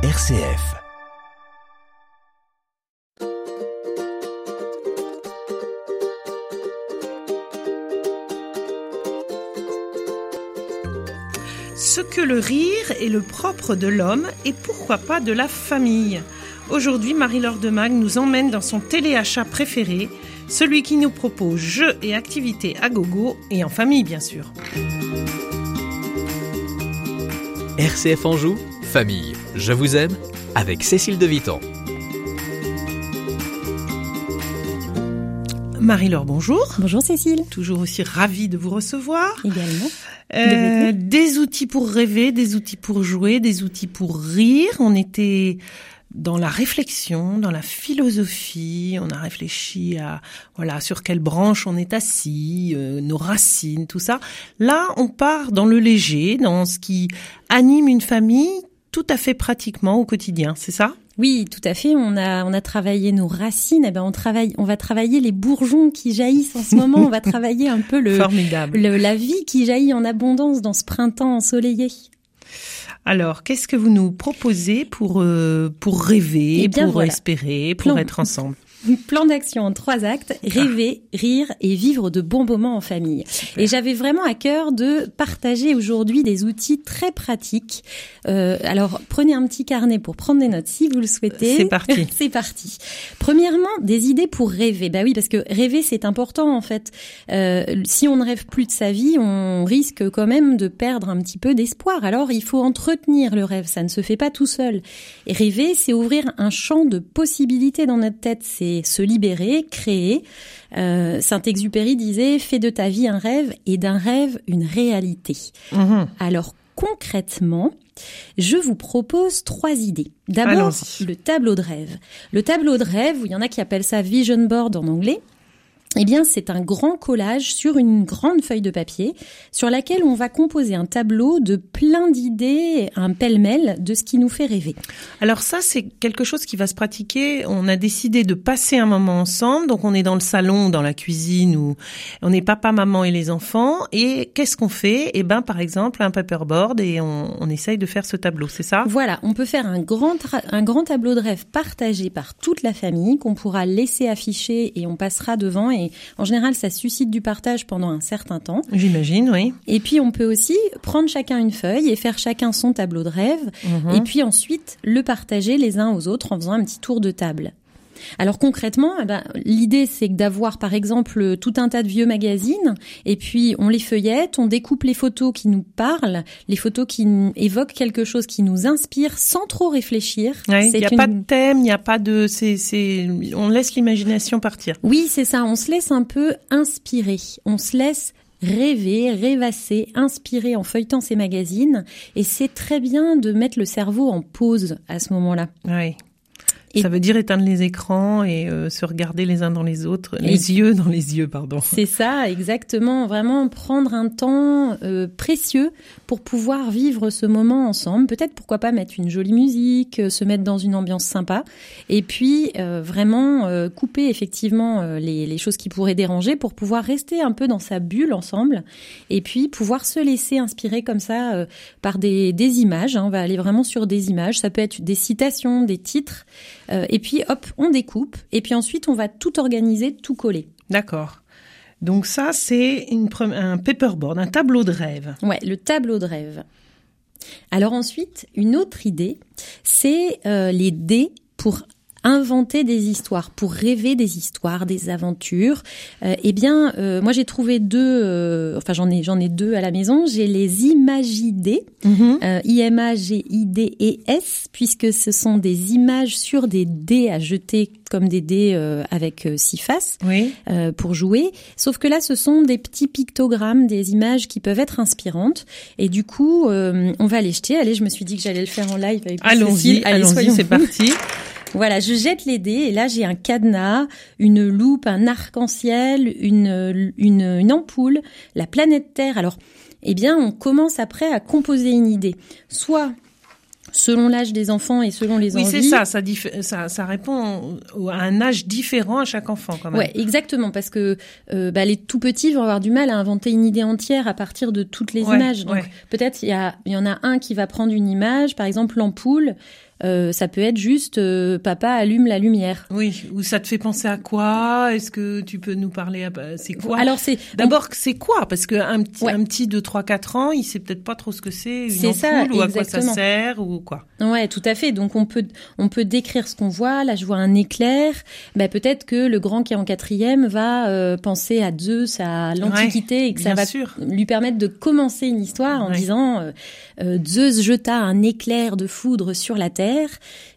RCF. Ce que le rire est le propre de l'homme et pourquoi pas de la famille. Aujourd'hui, Marie-Laure Mag nous emmène dans son téléachat préféré, celui qui nous propose jeux et activités à gogo et en famille bien sûr. RCF Anjou, famille, je vous aime, avec Cécile de Vitan. Marie-Laure, bonjour. Bonjour Cécile. Toujours aussi ravie de vous recevoir. Également. Euh, des outils pour rêver, des outils pour jouer, des outils pour rire. On était dans la réflexion, dans la philosophie, on a réfléchi à voilà sur quelle branche on est assis, euh, nos racines, tout ça. Là, on part dans le léger, dans ce qui anime une famille tout à fait pratiquement au quotidien, c'est ça? Oui, tout à fait. On a on a travaillé nos racines. Eh ben on travaille, on va travailler les bourgeons qui jaillissent en ce moment. on va travailler un peu le, Formidable. le la vie qui jaillit en abondance dans ce printemps ensoleillé. Alors, qu'est-ce que vous nous proposez pour euh, pour rêver, eh pour espérer, pour être ensemble? Plan d'action en trois actes, rêver, rire et vivre de bons moments en famille. Et j'avais vraiment à cœur de partager aujourd'hui des outils très pratiques. Euh, alors prenez un petit carnet pour prendre des notes si vous le souhaitez. C'est parti. c'est parti. Premièrement, des idées pour rêver. Bah oui, parce que rêver c'est important en fait. Euh, si on ne rêve plus de sa vie, on risque quand même de perdre un petit peu d'espoir. Alors il faut entretenir le rêve, ça ne se fait pas tout seul. Et rêver, c'est ouvrir un champ de possibilités dans notre tête. C'est se libérer, créer. Euh, Saint-Exupéry disait Fais de ta vie un rêve et d'un rêve une réalité. Mhm. Alors concrètement, je vous propose trois idées. D'abord, le tableau de rêve. Le tableau de rêve, il y en a qui appellent ça vision board en anglais. Eh bien, c'est un grand collage sur une grande feuille de papier sur laquelle on va composer un tableau de plein d'idées, un pêle-mêle de ce qui nous fait rêver. Alors ça, c'est quelque chose qui va se pratiquer. On a décidé de passer un moment ensemble, donc on est dans le salon, dans la cuisine, où on est papa, maman et les enfants. Et qu'est-ce qu'on fait? Eh ben, par exemple, un paperboard et on, on essaye de faire ce tableau, c'est ça? Voilà, on peut faire un grand, un grand tableau de rêve partagé par toute la famille qu'on pourra laisser afficher et on passera devant et en général, ça suscite du partage pendant un certain temps. J'imagine, oui. Et puis, on peut aussi prendre chacun une feuille et faire chacun son tableau de rêve. Mhm. Et puis ensuite, le partager les uns aux autres en faisant un petit tour de table. Alors concrètement, eh ben, l'idée c'est d'avoir par exemple tout un tas de vieux magazines et puis on les feuillette, on découpe les photos qui nous parlent, les photos qui évoquent quelque chose qui nous inspire sans trop réfléchir. Il n'y a pas de thème, il n'y a pas de, on laisse l'imagination partir. Oui, c'est ça. On se laisse un peu inspirer. On se laisse rêver, rêvasser, inspirer en feuilletant ces magazines. Et c'est très bien de mettre le cerveau en pause à ce moment-là. Oui. Ça veut dire éteindre les écrans et euh, se regarder les uns dans les autres, les yeux dans les yeux, pardon. C'est ça, exactement. Vraiment prendre un temps euh, précieux pour pouvoir vivre ce moment ensemble. Peut-être pourquoi pas mettre une jolie musique, euh, se mettre dans une ambiance sympa, et puis vraiment couper effectivement les, les, choses qui pourraient déranger pour pouvoir rester un peu dans sa bulle ensemble, et puis pouvoir se laisser inspirer comme ça par des, des images. Hein. On va aller vraiment sur des images. Ça peut être des citations, des titres. Euh, et puis hop, on découpe. Et puis ensuite, on va tout organiser, tout coller. D'accord. Donc ça, c'est un paperboard, un tableau de rêve. Ouais, le tableau de rêve. Alors ensuite, une autre idée, c'est euh, les dés pour inventer des histoires, pour rêver des histoires, des aventures. Euh, eh bien, euh, moi j'ai trouvé deux, euh, enfin j'en ai j'en ai deux à la maison. J'ai les Imagidés, mm I M A G I D E S, puisque ce sont des images sur des dés à jeter comme des dés avec six faces oui. pour jouer. Sauf que là, ce sont des petits pictogrammes, des images qui peuvent être inspirantes. Et du coup, on va les jeter. Allez, je me suis dit que j'allais le faire en live avec Allons-y, allons-y, c'est parti. Voilà, je jette les dés et là j'ai un cadenas, une loupe, un arc-en-ciel, une, une, une ampoule, la planète Terre. Alors, eh bien, on commence après à composer une idée. Soit selon l'âge des enfants et selon les oui, envies. Oui, c'est ça ça, ça, ça, répond à un âge différent à chaque enfant, quand même. Ouais, exactement, parce que euh, bah, les tout petits vont avoir du mal à inventer une idée entière à partir de toutes les ouais, images. Donc ouais. peut-être il y, a, y en a un qui va prendre une image, par exemple l'ampoule. Euh, ça peut être juste euh, papa allume la lumière. Oui, ou ça te fait penser à quoi? Est-ce que tu peux nous parler à... c'est quoi? Alors c'est d'abord c'est quoi? Parce que un petit Ouais. un petit de 3 4 ans, il sait peut-être pas trop ce que c'est une C'est ampoule ça, ou à quoi ça sert ou quoi. Ouais, tout à fait. Donc on peut on peut décrire ce qu'on voit. Là, je vois un éclair. Bah, peut-être que le grand qui est en quatrième va euh, penser à Zeus, à l'Antiquité, et que ça va sûr. lui permettre de commencer une histoire en Ouais. disant euh, euh, Zeus jeta un éclair de foudre sur la terre.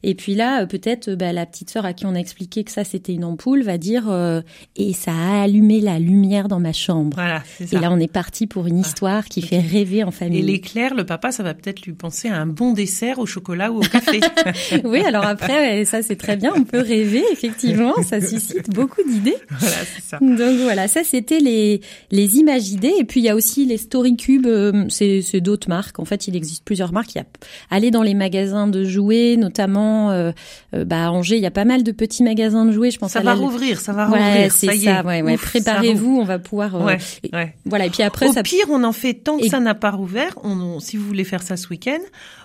Et puis là, euh, peut-être euh, bah, la petite sœur à qui on a expliqué que ça c'était une ampoule va dire euh, et ça a allumé la lumière dans ma chambre. Voilà, c'est Et ça. là, on est parti pour une histoire qui fait rêver en Et famille. l'éclair, le papa, ça va peut-être lui penser à un bon dessert au chocolat ou au café. Oui, alors après, ça c'est très bien, on peut rêver, effectivement, ça suscite beaucoup d'idées. voilà, c'est ça. Donc voilà, ça c'était les, les images idées. Et puis il y a aussi les Story Cube, c'est d'autres marques. En fait, il existe plusieurs marques. Il y a aller dans les magasins de jouets, notamment euh, euh, bah, à Angers, il y a pas mal de petits magasins de jouets. Je pense Ça à va la- rouvrir, ça va Ouais, rouvrir. c'est ça y ça. est. ouais, ouais. Ouf, ça Préparez-vous, on va pouvoir. euh. Ouais, ouais. Voilà. Et puis après, Au ça. pire, on en fait tant que Et- ça n'a pas rouvert. On, on- si vous voulez faire ça ce week-end,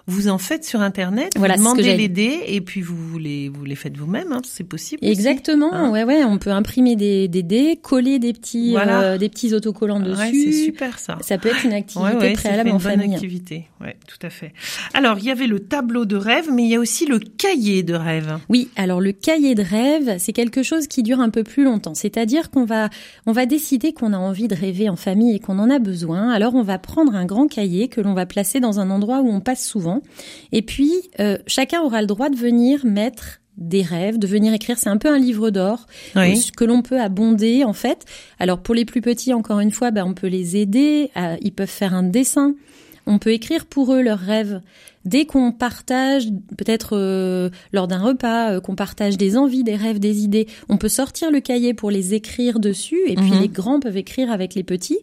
vous en faites sur internet. Voilà, vous demandez les dés et puis vous, vous les vous les faites vous-même. Hein, c'est possible. aussi. Exactement, Hein ouais, ouais, on peut imprimer des, des dés, coller des petits, Voilà. euh, des petits autocollants dessus. Ouais, c'est super ça. Ça peut être une activité Ouais, ouais, préalable en une bonne famille. activité. Ouais, tout à fait. Alors, il y avait le tableau de rêve, mais il y a aussi le cahier de rêve. Oui, alors le cahier de rêve, c'est quelque chose qui dure un peu plus longtemps. C'est-à-dire qu'on va, on va décider qu'on a envie de rêver en famille et qu'on en a besoin. Alors on va prendre un grand cahier que l'on va placer dans un endroit où on passe souvent. Et puis euh, chacun aura le droit de venir mettre des rêves, de venir écrire. C'est un peu un livre d'or Oui. ce que l'on peut abonder en fait. Alors pour les plus petits, encore une fois, bah, on peut les aider. à- ils peuvent faire un dessin. On peut écrire pour eux leurs rêves. Dès qu'on partage, peut-être euh, lors d'un repas, euh, qu'on partage des envies, des rêves, des idées, on peut sortir le cahier pour les écrire dessus. Et puis Mhm. les grands peuvent écrire avec les petits.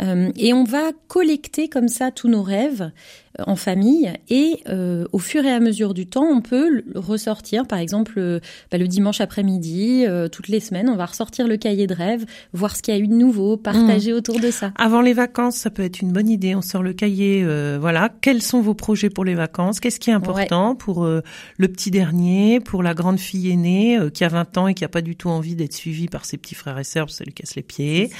Euh, et on va collecter comme ça tous nos rêves euh, en famille et euh, au fur et à mesure du temps, on peut ressortir. Par exemple, euh, bah, le dimanche après-midi, euh, toutes les semaines, on va ressortir le cahier de rêve, voir ce qu'il y a eu de nouveau, partager autour de ça. Avant les vacances, ça peut être une bonne idée. On sort le cahier. voilà. Quels sont vos projets pour les vacances? Qu'est-ce qui est important pour le petit dernier, pour la grande fille aînée qui a 20 ans et qui a pas du tout envie d'être suivie par ses petits frères et sœurs, parce que ça lui casse les pieds?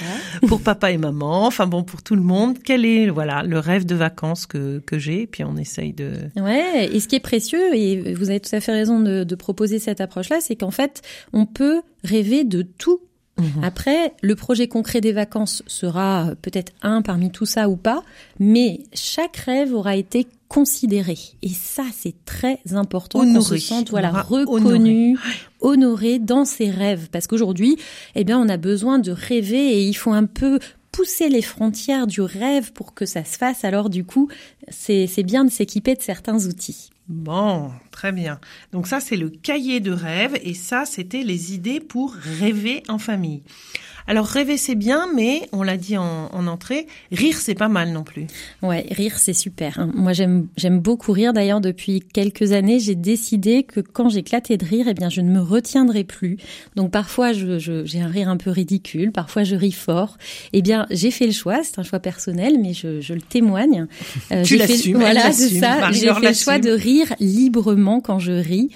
pour papa et maman. Enfin bon, pour tout le monde. Quel est voilà le rêve de vacances que que j'ai Puis on essaye de. Ouais, et ce qui est précieux, et vous avez tout à fait raison de, de proposer cette approche-là, c'est qu'en fait, on peut rêver de tout. Mhm. Après, le projet concret des vacances sera peut-être un parmi tout ça ou pas, mais chaque rêve aura été considéré. Et ça, c'est très important qu'on se sente voilà, reconnu, honoré dans ses rêves. Parce qu'aujourd'hui, eh bien, on a besoin de rêver et il faut un peu pousser les frontières du rêve pour que ça se fasse. Alors du coup, c'est bien de s'équiper de certains outils. Bon, très bien. Donc ça, c'est le cahier de rêve et ça, c'était les idées pour rêver en famille. Alors rêver, c'est bien, mais on l'a dit en, en entrée, rire, c'est pas mal non plus. Ouais, rire c'est super. hein. Moi j'aime j'aime beaucoup rire. D'ailleurs depuis quelques années, j'ai décidé que quand j'éclatais de rire, eh bien je ne me retiendrai plus. Donc parfois je je- j'ai un rire un peu ridicule, parfois je ris fort. Eh bien j'ai fait le choix, c'est un choix personnel, mais je, je le témoigne. Euh, Tu j'ai l'assumes, Voilà, c'est ça. J'ai fait le choix de rire librement quand je ris.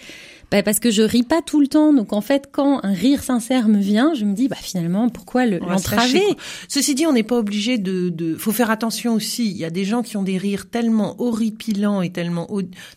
Bah, parce que je ris pas tout le temps. Donc en fait, quand un rire sincère me vient, je me dis bah finalement pourquoi l'entraver. Ceci dit, on n'est pas obligé de, de. Faut faire attention aussi. Il y a des gens qui ont des rires tellement horripilants et tellement.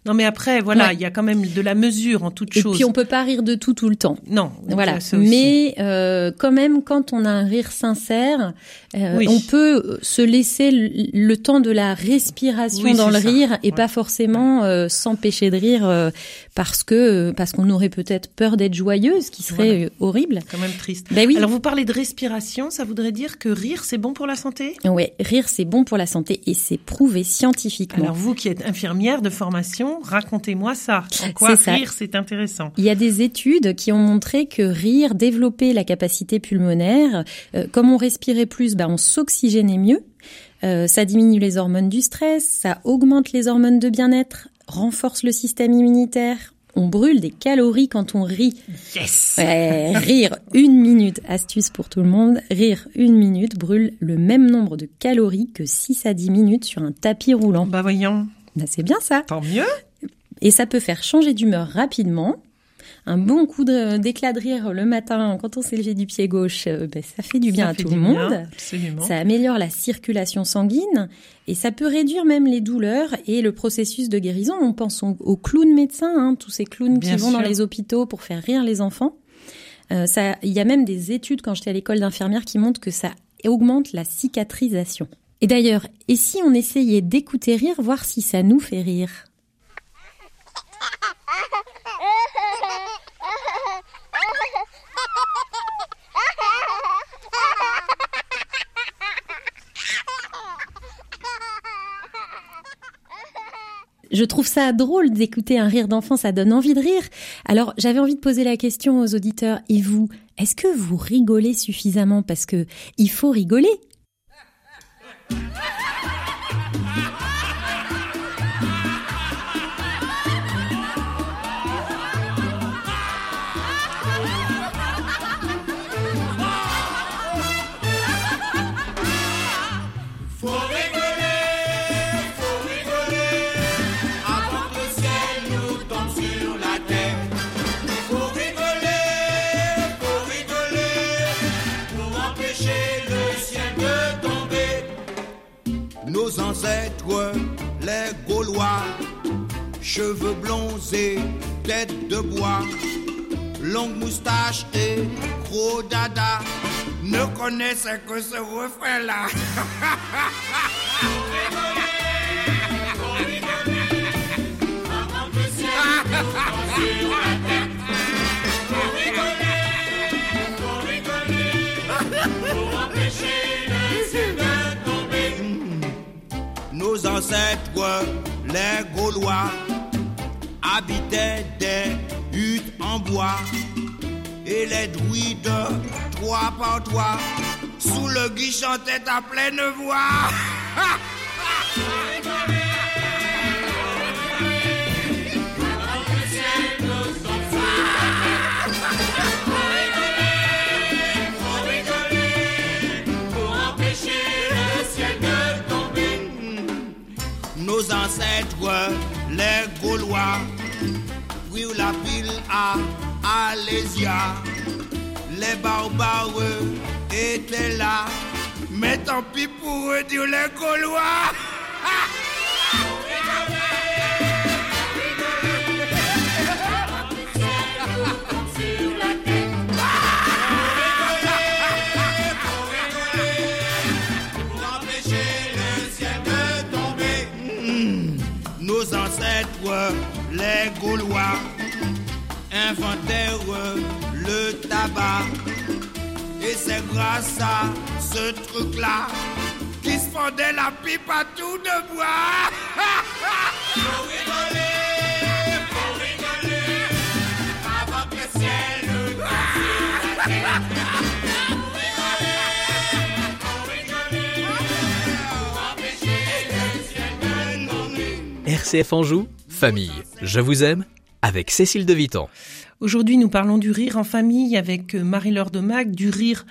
Non, mais après, voilà, Ouais. il y a quand même de la mesure en toute Et chose. puis on peut pas rire de tout tout le temps. Non, Voilà. Mais euh, quand même, quand on a un rire sincère, euh, Oui. on peut se laisser le, le temps de la respiration Oui, dans le ça. rire et Ouais. pas forcément euh, s'empêcher de rire euh, parce que parce qu'on aurait peut-être peur d'être joyeux, ce qui serait Voilà. euh, horrible. quand même triste. Ben oui. Alors vous parlez de respiration, ça voudrait dire que rire c'est bon pour la santé? Ouais, rire c'est bon pour la santé et c'est prouvé scientifiquement. Alors vous qui êtes infirmière de formation, racontez-moi ça. En quoi rire c'est intéressant? Il y a des études qui ont montré que rire développait la capacité pulmonaire. Euh, comme on respirait plus, bah, on s'oxygénait mieux. Euh, ça diminue les hormones du stress, ça augmente les hormones de bien-être. Renforce le système immunitaire. On brûle des calories quand on rit. Yes. Ouais, rire une minute, astuce pour tout le monde. Rire une minute brûle le même nombre de calories que 6 à 10 minutes sur un tapis roulant. Bah voyons, Bah, c'est bien ça. tant mieux. Et ça peut faire changer d'humeur rapidement. Un bon coup d'éclat de rire le matin quand on s'est levé du pied gauche, euh, ben, ça fait du bien Ça à tout le bien, monde. Absolument. Ça améliore la circulation sanguine et ça peut réduire même les douleurs et le processus de guérison. On pense aux, clowns médecins, hein, tous ces clowns Bien qui vont dans les hôpitaux pour faire rire les enfants. Euh, ça, il y a même des études quand j'étais à l'école d'infirmière qui montrent que ça augmente la cicatrisation. Et d'ailleurs, et si on essayait d'écouter rire, voir si ça nous fait rire? Je trouve ça drôle d'écouter un rire d'enfant, ça donne envie de rire. Alors j'avais envie de poser la question aux auditeurs, et vous, est-ce que vous rigolez suffisamment? Parce que il faut rigoler. Les Gaulois, cheveux blonds et tête de bois, longue moustache et gros dada, ne connaissaient que ce refrain-là. Les Gaulois, habitaient des huttes en bois et les druides, trois par trois, sous le gui chantaient à pleine voix. Ancêtres, les Gaulois, prirent la ville à Alésia. Les barbares étaient là, mais tant pis pour eux, dire les Gaulois. Gaulois, inventèrent le tabac. Et c'est grâce à ce truc-là qui se fondait la pipe à tout de bois. RCF Anjou, famille, je vous aime, avec Cécile de Vitan. Aujourd'hui, nous parlons du rire en famille avec euh, Marie-Laure de Mac, du rire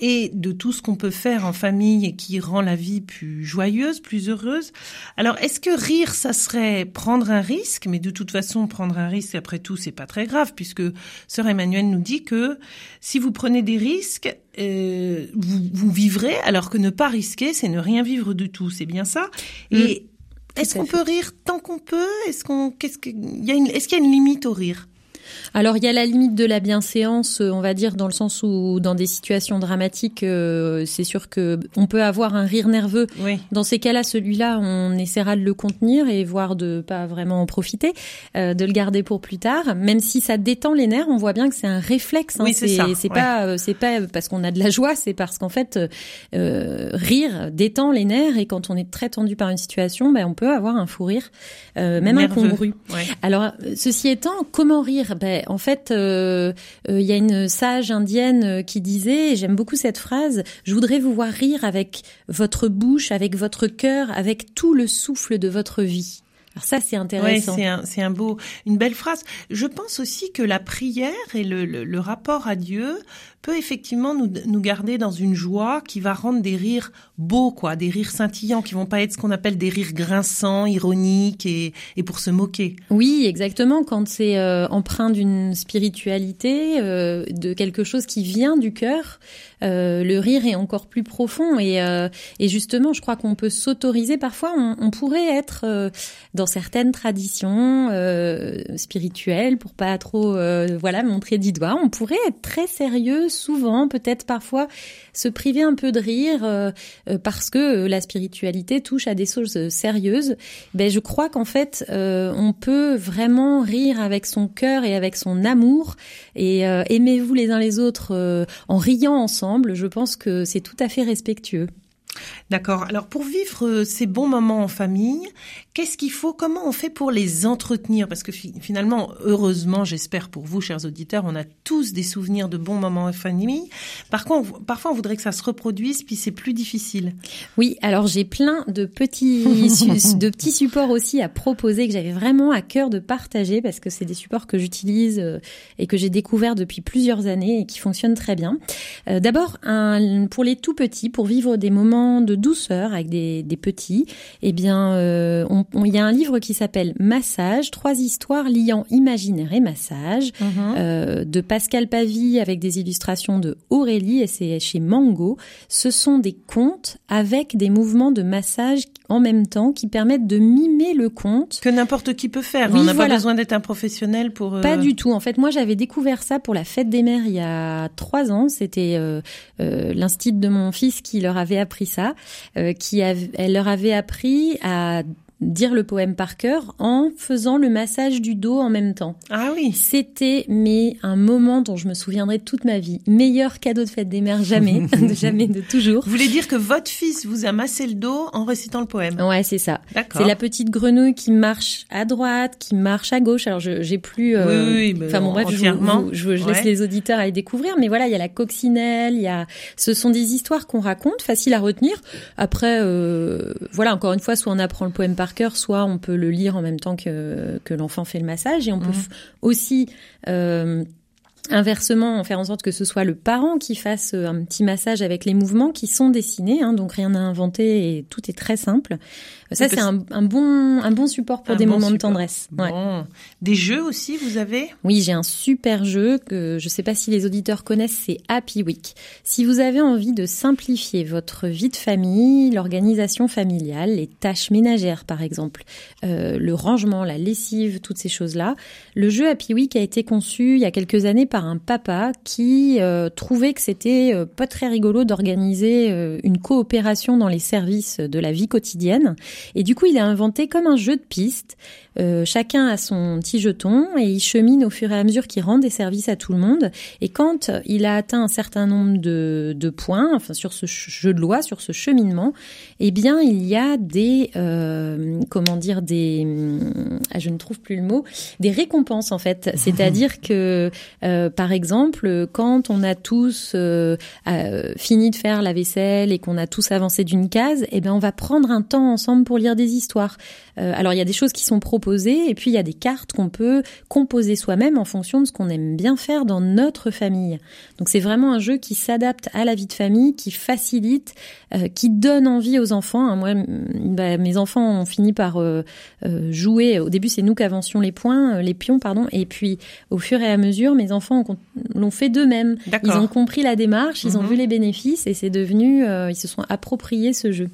et de tout ce qu'on peut faire en famille et qui rend la vie plus joyeuse, plus heureuse. Alors, est-ce que rire, ça serait prendre un risque? Mais de toute façon, prendre un risque, après tout, c'est pas très grave, puisque Sœur Emmanuel nous dit que si vous prenez des risques, euh, vous, vous vivrez, alors que ne pas risquer, c'est ne rien vivre du tout. C'est bien ça? Et est-ce qu'on peut rire tant qu'on peut? Est-ce qu'on, qu'est-ce que, il y a une, est-ce qu'il y a une limite au rire? Alors il y a la limite de la bienséance, euh, on va dire dans le sens où dans des situations dramatiques, euh, c'est sûr que on peut avoir un rire nerveux. Oui. Dans ces cas-là, celui-là, on essaiera de le contenir et voir de pas vraiment en profiter, euh, de le garder pour plus tard. Même si ça détend les nerfs, on voit bien que c'est un réflexe. hein. Oui, c'est ça, C'est ouais. pas, euh, c'est pas parce qu'on a de la joie, c'est parce qu'en fait, euh, euh, rire détend les nerfs et quand on est très tendu par une situation, ben on peut avoir un fou rire, euh, même Nerveux. incongru. Ouais. Alors, ceci étant, comment rire? Ben, En fait, euh, euh, il y a une sage indienne euh, qui disait, et j'aime beaucoup cette phrase, je voudrais vous voir rire avec votre bouche, avec votre cœur, avec tout le souffle de votre vie. Alors ça, c'est Ouais, intéressant. c'est un, c'est un beau, une belle phrase. Je pense aussi que la prière et le, le, le rapport à Dieu peut effectivement nous, nous garder dans une joie qui va rendre des rires beaux, quoi, des rires scintillants, qui vont pas être ce qu'on appelle des rires grinçants, ironiques et, et pour se moquer. Oui, exactement. Quand c'est euh, empreint d'une spiritualité, euh, de quelque chose qui vient du cœur, euh, le rire est encore plus profond. Et, euh, et justement, je crois qu'on peut s'autoriser. Parfois, on, on pourrait être dans certaines traditions spirituelles, pour pas trop, voilà, montrer du doigt. On pourrait être très sérieux, souvent, peut-être parfois se priver un peu de rire euh, euh, parce que la spiritualité touche à des choses sérieuses. Ben, je crois qu'en fait, euh, on peut vraiment rire avec son cœur et avec son amour et euh, aimez-vous les uns les autres euh, en riant ensemble? Je pense que c'est tout à fait respectueux. D'accord. Alors pour vivre euh, ces bons moments en famille, qu'est-ce qu'il faut Comment on fait pour les entretenir? Parce que fi- finalement, heureusement, j'espère pour vous, chers auditeurs, on a tous des souvenirs de bons moments en famille. Par contre, parfois on voudrait que ça se reproduise, puis c'est plus difficile. Oui, alors j'ai plein de petits de petits supports aussi à proposer que j'avais vraiment à cœur de partager parce que c'est des supports que j'utilise euh, et que j'ai découvert depuis plusieurs années et qui fonctionnent très bien. Euh, D'abord, pour les tout petits, pour vivre des moments de douceur avec des, des petits, eh bien, euh, on- on- il y a un livre qui s'appelle Massage, trois histoires liant imaginaire et massage euh, de Pascal Pavie avec des illustrations de Aurélie et c'est chez Mango. Ce sont des contes avec des mouvements de massage en même temps qui permettent de mimer le conte. Que n'importe qui peut faire. Oui, on n'a voilà. pas besoin d'être un professionnel pour. euh, Pas du tout. En fait, moi, j'avais découvert ça pour la fête des mères il y a trois ans. C'était euh, euh, l'instit de mon fils qui leur avait appris ça, euh, qui av- elle leur avait appris à dire le poème par cœur en faisant le massage du dos en même temps. Ah oui. C'était mais un moment dont je me souviendrai toute ma vie. Meilleur cadeau de fête des mères jamais, de jamais de toujours. Vous voulez dire que votre fils vous a massé le dos en récitant le poème? Ouais, c'est ça. D'accord. C'est la petite grenouille qui marche à droite, qui marche à gauche. Alors je j'ai plus. euh, Oui, Enfin bon bref, je, vous- je, laisse les auditeurs aller découvrir. Mais voilà, il y a la coccinelle, il y a. Ce sont des histoires qu'on raconte, faciles à retenir. Après, euh, voilà, encore une fois, soit on apprend le poème par cœur, soit on peut le lire en même temps que que l'enfant fait le massage, et on peut f- aussi. Euh, Inversement, faire en sorte que ce soit le parent qui fasse euh, un petit massage avec les mouvements qui sont dessinés, hein, donc rien à inventer et tout est très simple. Ça, c'est un, un bon, un bon support pour Un des bon moments de tendresse. Ouais. Bon. Des jeux aussi, vous avez? Oui, j'ai un super jeu que je sais pas si les auditeurs connaissent, c'est Happy Week. Si vous avez envie de simplifier votre vie de famille, l'organisation familiale, les tâches ménagères par exemple, euh, le rangement, la lessive, toutes ces choses-là, le jeu Happy Week a été conçu il y a quelques années par un papa qui euh, trouvait que c'était euh, pas très rigolo d'organiser une coopération dans les services de la vie quotidienne. Et du coup, il a inventé comme un jeu de piste. Euh, chacun a son petit jeton et il chemine au fur et à mesure qu'il rend des services à tout le monde. Et quand il a atteint un certain nombre de, de points, enfin sur ce jeu de loi, sur ce cheminement, eh bien il y a des euh, comment dire des ah, je ne trouve plus le mot des récompenses en fait. C'est-à-dire que euh, par exemple quand on a tous euh, euh, fini de faire la vaisselle et qu'on a tous avancé d'une case, eh ben on va prendre un temps ensemble pour lire des histoires. Euh, alors il y a des choses qui sont proposées et puis il y a des cartes qu'on peut composer soi-même en fonction de ce qu'on aime bien faire dans notre famille. Donc c'est vraiment un jeu qui s'adapte à la vie de famille, qui facilite, euh, qui donne envie aux enfants. hein. Moi, bah, mes enfants ont fini par euh, jouer. Au début, c'est nous qui avancions les points, les pions, pardon, et puis au fur et à mesure, mes enfants l'ont fait d'eux-mêmes. Ils ont compris la démarche, ils ont Mhm. vu les bénéfices et c'est devenu, ils se sont appropriés ce jeu.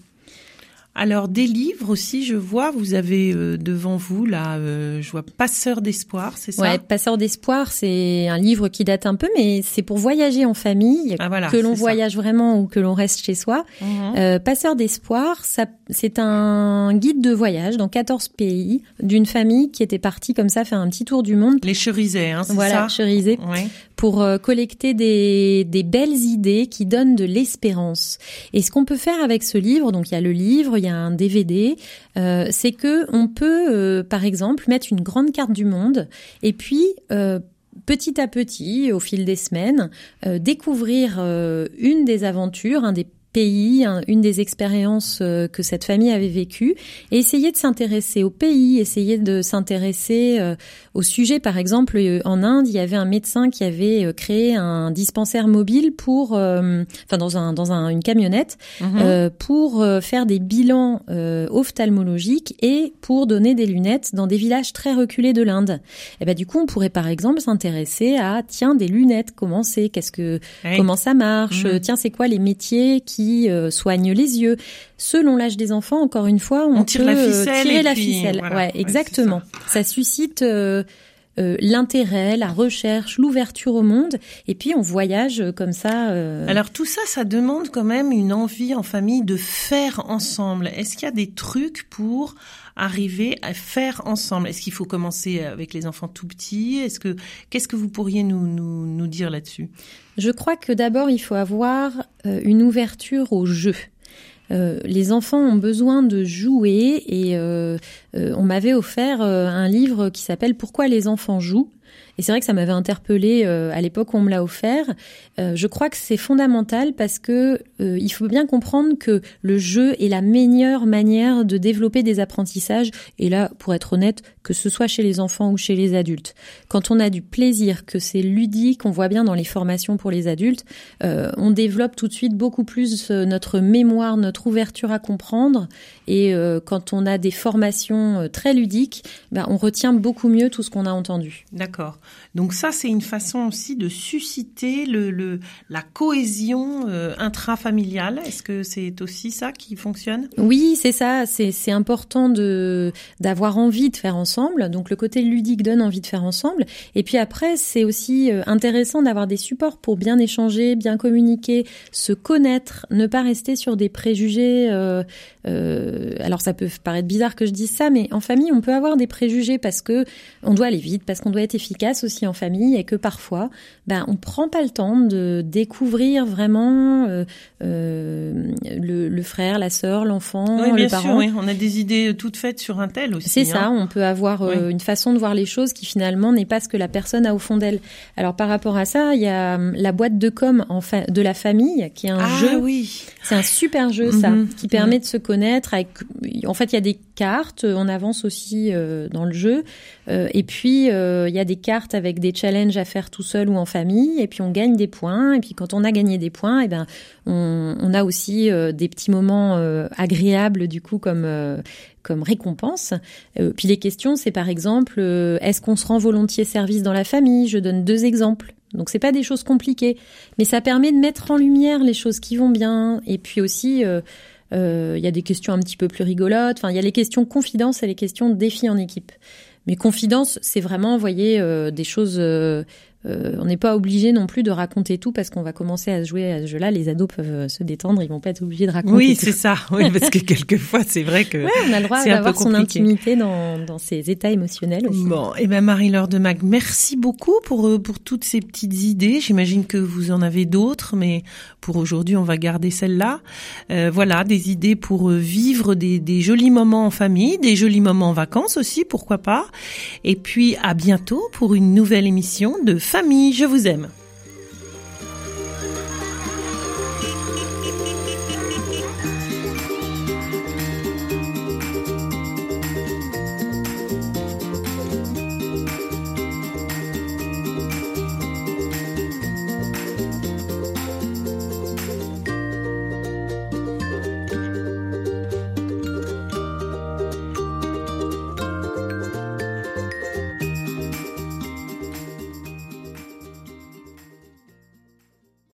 Alors des livres aussi, je vois, vous avez euh, devant vous là, euh, je vois Passeur d'espoir, c'est ça? Ouais, Passeur d'espoir, c'est un livre qui date un peu, mais c'est pour voyager en famille, Ah voilà. que l'on ça. voyage vraiment ou que l'on reste chez soi. Mhm. Euh, Passeur d'espoir, c'est un guide de voyage dans 14 pays d'une famille qui était partie comme ça faire un petit tour du monde. Les cherisets, hein, c'est Voilà, ça? Cherisé, Ouais. Pour euh, collecter des, des belles idées qui donnent de l'espérance. Et ce qu'on peut faire avec ce livre, donc il y a le livre, il y a un DVD, euh, c'est que on peut, euh, par exemple, mettre une grande carte du monde et puis euh, petit à petit, au fil des semaines, euh, découvrir euh, une des aventures, un des pays, une des expériences euh, que cette famille avait vécues, et essayer de s'intéresser au pays, essayer de s'intéresser euh, au sujet. Par exemple, euh, en Inde, il y avait un médecin qui avait créé un dispensaire mobile pour, enfin dans un dans un, une camionnette, mhm. pour faire des bilans ophtalmologiques et pour donner des lunettes dans des villages très reculés de l'Inde. Et ben du coup, on pourrait par exemple s'intéresser à tiens des lunettes, comment c'est, qu'est-ce que, comment ça marche, mhm. tiens c'est quoi les métiers qui euh, soigne les yeux. Selon l'âge des enfants, encore une fois, on, tire la euh, ficelle tirer la ficelle. ouais, exactement. ça. suscite euh, l'intérêt, la recherche, l'ouverture au monde, et puis on voyage comme ça. Alors tout ça, ça demande quand même une envie en famille de faire ensemble. Est-ce qu'il y a des trucs pour arriver à faire ensemble. Est-ce qu'il faut commencer avec les enfants tout petits? Est-ce que qu'est-ce que vous pourriez nous nous, dire là-dessus? Je crois que d'abord il faut avoir euh, une ouverture au jeu. Euh, les enfants ont besoin de jouer et euh, on m'avait offert un livre qui s'appelle Pourquoi les enfants jouent et c'est vrai que ça m'avait interpellé euh, à l'époque où on me l'a offert. Euh, je crois que c'est fondamental parce que euh, il faut bien comprendre que le jeu est la meilleure manière de développer des apprentissages. Et là, pour être honnête, que ce soit chez les enfants ou chez les adultes, quand on a du plaisir, que c'est ludique, on voit bien dans les formations pour les adultes, on développe tout de suite beaucoup plus notre mémoire, notre ouverture à comprendre. Et quand on a des formations très ludiques, ben, on retient beaucoup mieux tout ce qu'on a entendu. D'accord. Donc ça, c'est une façon aussi de susciter la cohésion euh, intrafamiliale. Est-ce que c'est aussi ça qui fonctionne? Oui, c'est ça. C'est important d'avoir envie de faire ensemble. Donc le côté ludique donne envie de faire ensemble. Et puis après, c'est aussi euh, intéressant d'avoir des supports pour bien échanger, bien communiquer, se connaître, ne pas rester sur des préjugés. Euh, alors ça peut paraître bizarre que je dise ça, mais en famille, on peut avoir des préjugés parce que on doit aller vite, parce qu'on doit être efficace aussi en famille et que parfois, ben, on prend pas le temps de découvrir vraiment euh, euh, le, frère, la sœur, l'enfant, oui, bien Sûr, oui. On a des idées toutes faites sur un tel aussi. C'est ça. Hein. On peut avoir euh, une façon de voir les choses qui finalement n'est pas ce que la personne a au fond d'elle. Alors par rapport à ça, il y a hum, la boîte de com en de la famille qui est un ah, jeu. Oui. C'est un super jeu ça, mhm. qui permet de se connaître. Avec, en fait, il y a des cartes. On avance aussi dans le jeu. et puis il y a des cartes avec des challenges à faire tout seul ou en famille, et puis on gagne des points. Et puis quand on a gagné des points, et eh ben on, on a aussi euh, des petits moments euh, agréables du coup comme euh, comme récompense. puis les questions, c'est par exemple, est-ce qu'on se rend volontiers service dans la famille? Je donne deux exemples. Donc c'est pas des choses compliquées, mais ça permet de mettre en lumière les choses qui vont bien. Et puis aussi, il y a des questions un petit peu plus rigolotes. Enfin, il y a les questions confidence et les questions défis en équipe. Mais confidence, c'est vraiment, voyez, euh, des choses euh, euh, on n'est pas obligé non plus de raconter tout parce qu'on va commencer à jouer à ce jeu-là. Les ados peuvent euh, se détendre, ils vont pas être obligés de raconter. Oui, c'est ça. Oui, parce que quelquefois, c'est vrai que ouais, on a le droit d'avoir son intimité dans, dans ses états émotionnels aussi. Bon, et eh ben Marie-Laure de Mag, merci beaucoup pour euh, pour toutes ces petites idées. J'imagine que vous en avez d'autres, mais pour aujourd'hui, on va garder celle-là. Euh, voilà, des idées pour vivre des, des jolis moments en famille, des jolis moments en vacances aussi, pourquoi pas. Et puis à bientôt pour une nouvelle émission de famille, je vous aime.